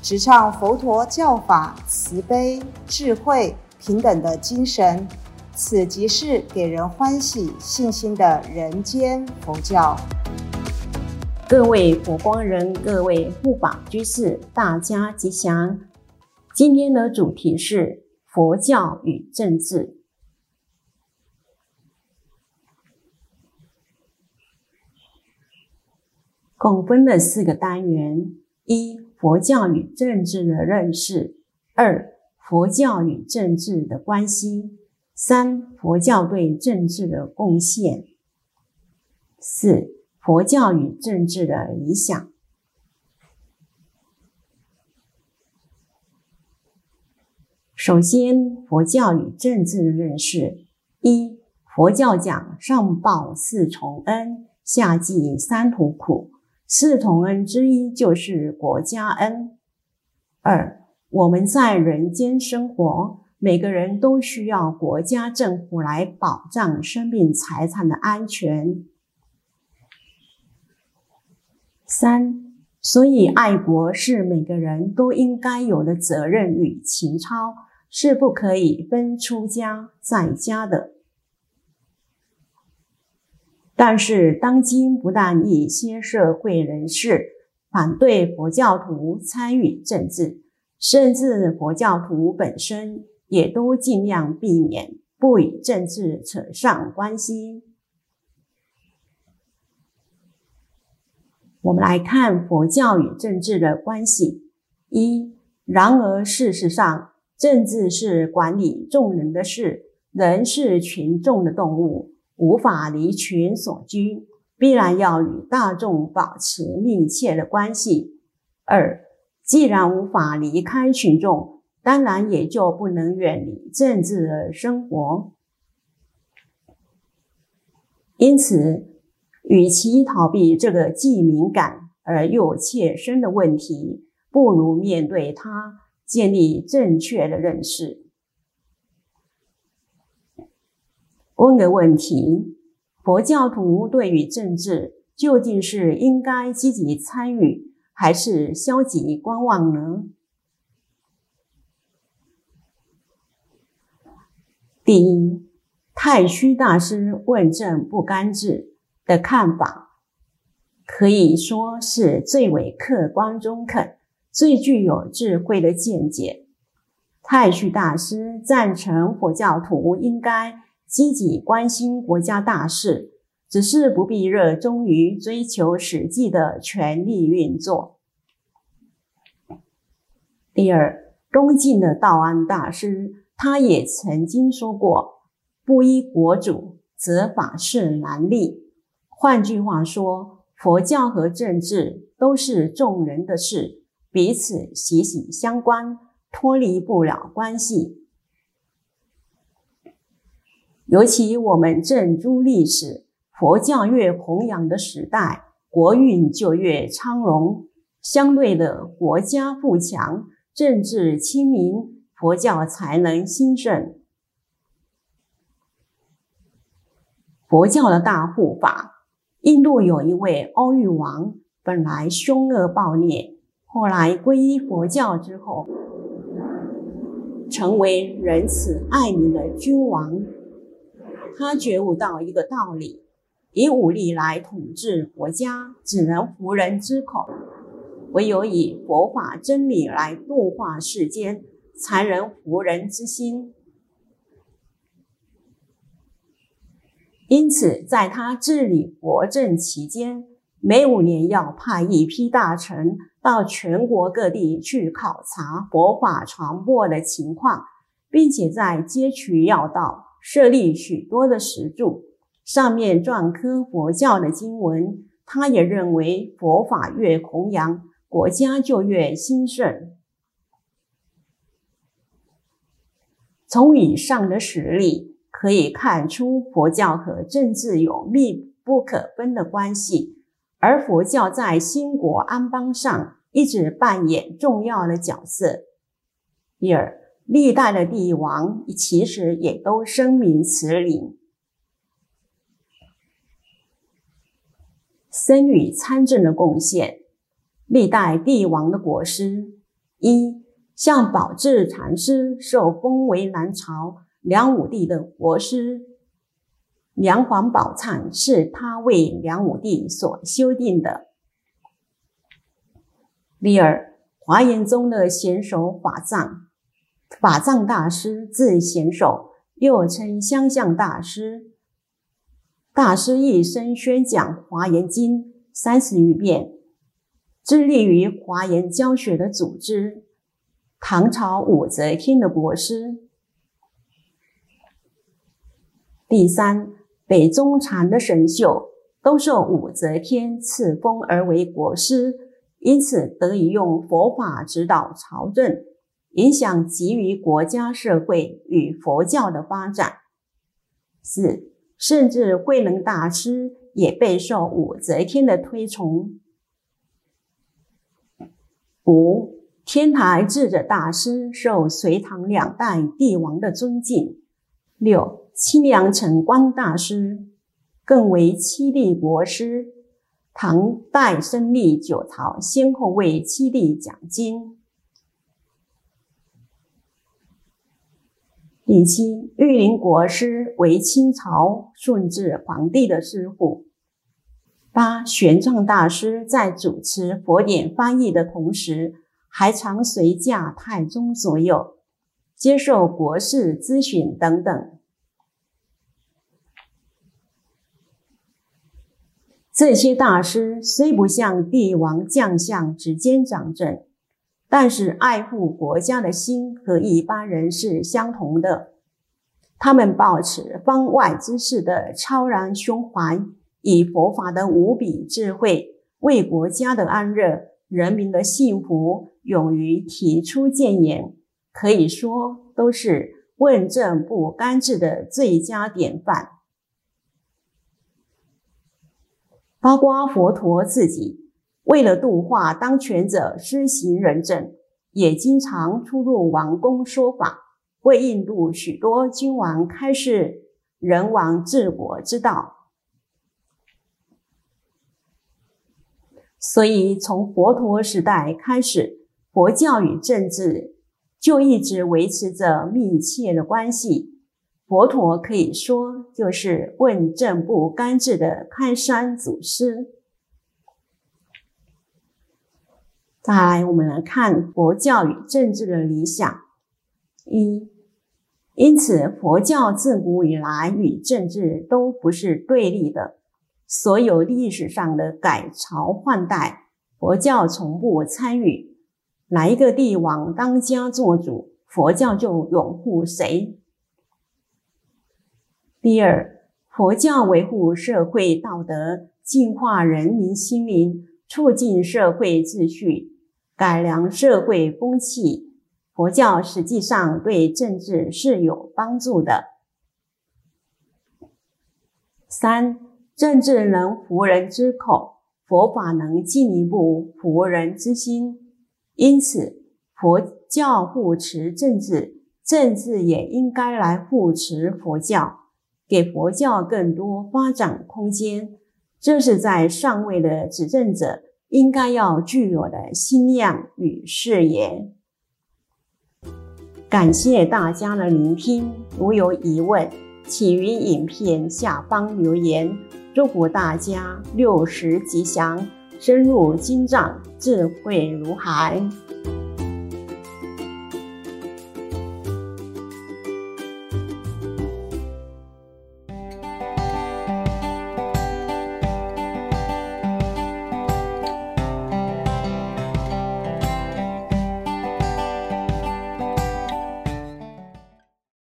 直唱佛陀教法慈悲、智慧、平等的精神。此即是给人欢喜、信心的人间佛教。各位佛光人，各位护法居士，大家吉祥。今天的主题是佛教与政治，共分了四个单元：一、佛教与政治的认识；二、佛教与政治的关系。三、佛教对政治的贡献；四、佛教与政治的理想。首先，佛教与政治的认识：一、佛教讲上报四重恩，下济三途苦，四重恩之一就是国家恩。二、我们在人间生活。每个人都需要国家政府来保障生命财产的安全。三，所以爱国是每个人都应该有的责任与情操，是不可以分出家在家的。但是，当今不但一些社会人士反对佛教徒参与政治，甚至佛教徒本身。也都尽量避免不与政治扯上关系。我们来看佛教与政治的关系。一，然而事实上，政治是管理众人的事，人是群众的动物，无法离群所居，必然要与大众保持密切的关系。二，既然无法离开群众。当然也就不能远离政治的生活，因此，与其逃避这个既敏感而又切身的问题，不如面对它，建立正确的认识。问个问题：佛教徒对于政治究竟是应该积极参与，还是消极观望呢？第一，太虚大师问政不干治的看法，可以说是最为客观中肯、最具有智慧的见解。太虚大师赞成佛教徒应该积极关心国家大事，只是不必热衷于追求实际的权力运作。第二，恭敬的道安大师。他也曾经说过：“不依国主，则法事难立。”换句话说，佛教和政治都是众人的事，彼此息息相关，脱离不了关系。尤其我们正诸历史，佛教越弘扬的时代，国运就越昌隆，相对的，国家富强，政治清明。佛教才能兴盛。佛教的大护法，印度有一位欧育王，本来凶恶暴虐，后来皈依佛教之后，成为仁慈爱民的君王。他觉悟到一个道理：以武力来统治国家，只能服人之口；唯有以佛法真理来度化世间。才能服人之心。因此，在他治理国政期间，每五年要派一批大臣到全国各地去考察佛法传播的情况，并且在街区要道设立许多的石柱，上面篆刻佛教的经文。他也认为，佛法越弘扬，国家就越兴盛。从以上的实例可以看出，佛教和政治有密不可分的关系，而佛教在兴国安邦上一直扮演重要的角色。第二，历代的帝王其实也都声明此理。僧侣参政的贡献，历代帝王的国师一。像宝智禅师受封为南朝梁武帝的国师，梁皇宝忏是他为梁武帝所修订的。第二，华严宗的贤首法藏，法藏大师字贤首，又称相相大师。大师一生宣讲华严经三十余遍，致力于华严教学的组织。唐朝武则天的国师。第三，北宗禅的神秀都受武则天赐封而为国师，因此得以用佛法指导朝政，影响给予国家社会与佛教的发展。四，甚至慧能大师也备受武则天的推崇。五。天台智者大师受隋唐两代帝王的尊敬。六清凉澄光大师更为七帝国师。唐代升历九朝，先后为七帝讲经。第七玉林国师为清朝顺治皇帝的师傅。八玄奘大师在主持佛典翻译的同时。还常随驾太宗左右，接受国事咨询等等。这些大师虽不像帝王将相指尖掌政，但是爱护国家的心和一般人是相同的。他们保持方外之事的超然胸怀，以佛法的无比智慧，为国家的安乐、人民的幸福。勇于提出谏言，可以说都是问政不干治的最佳典范。包括佛陀自己，为了度化当权者施行仁政，也经常出入王宫说法，为印度许多君王开示人王治国之道。所以，从佛陀时代开始。佛教与政治就一直维持着密切的关系。佛陀可以说就是问政不干治的开山祖师。再来，我们来看佛教与政治的理想。一，因此佛教自古以来与政治都不是对立的。所有历史上的改朝换代，佛教从不参与。哪一个帝王当家做主，佛教就拥护谁。第二，佛教维护社会道德，净化人民心灵，促进社会秩序，改良社会风气。佛教实际上对政治是有帮助的。三，政治能服人之口，佛法能进一步服人之心。因此，佛教护持政治，政治也应该来护持佛教，给佛教更多发展空间。这是在上位的执政者应该要具有的心量与视野。感谢大家的聆听，如有疑问，请于影片下方留言。祝福大家六十吉祥！深入经藏，智慧如海。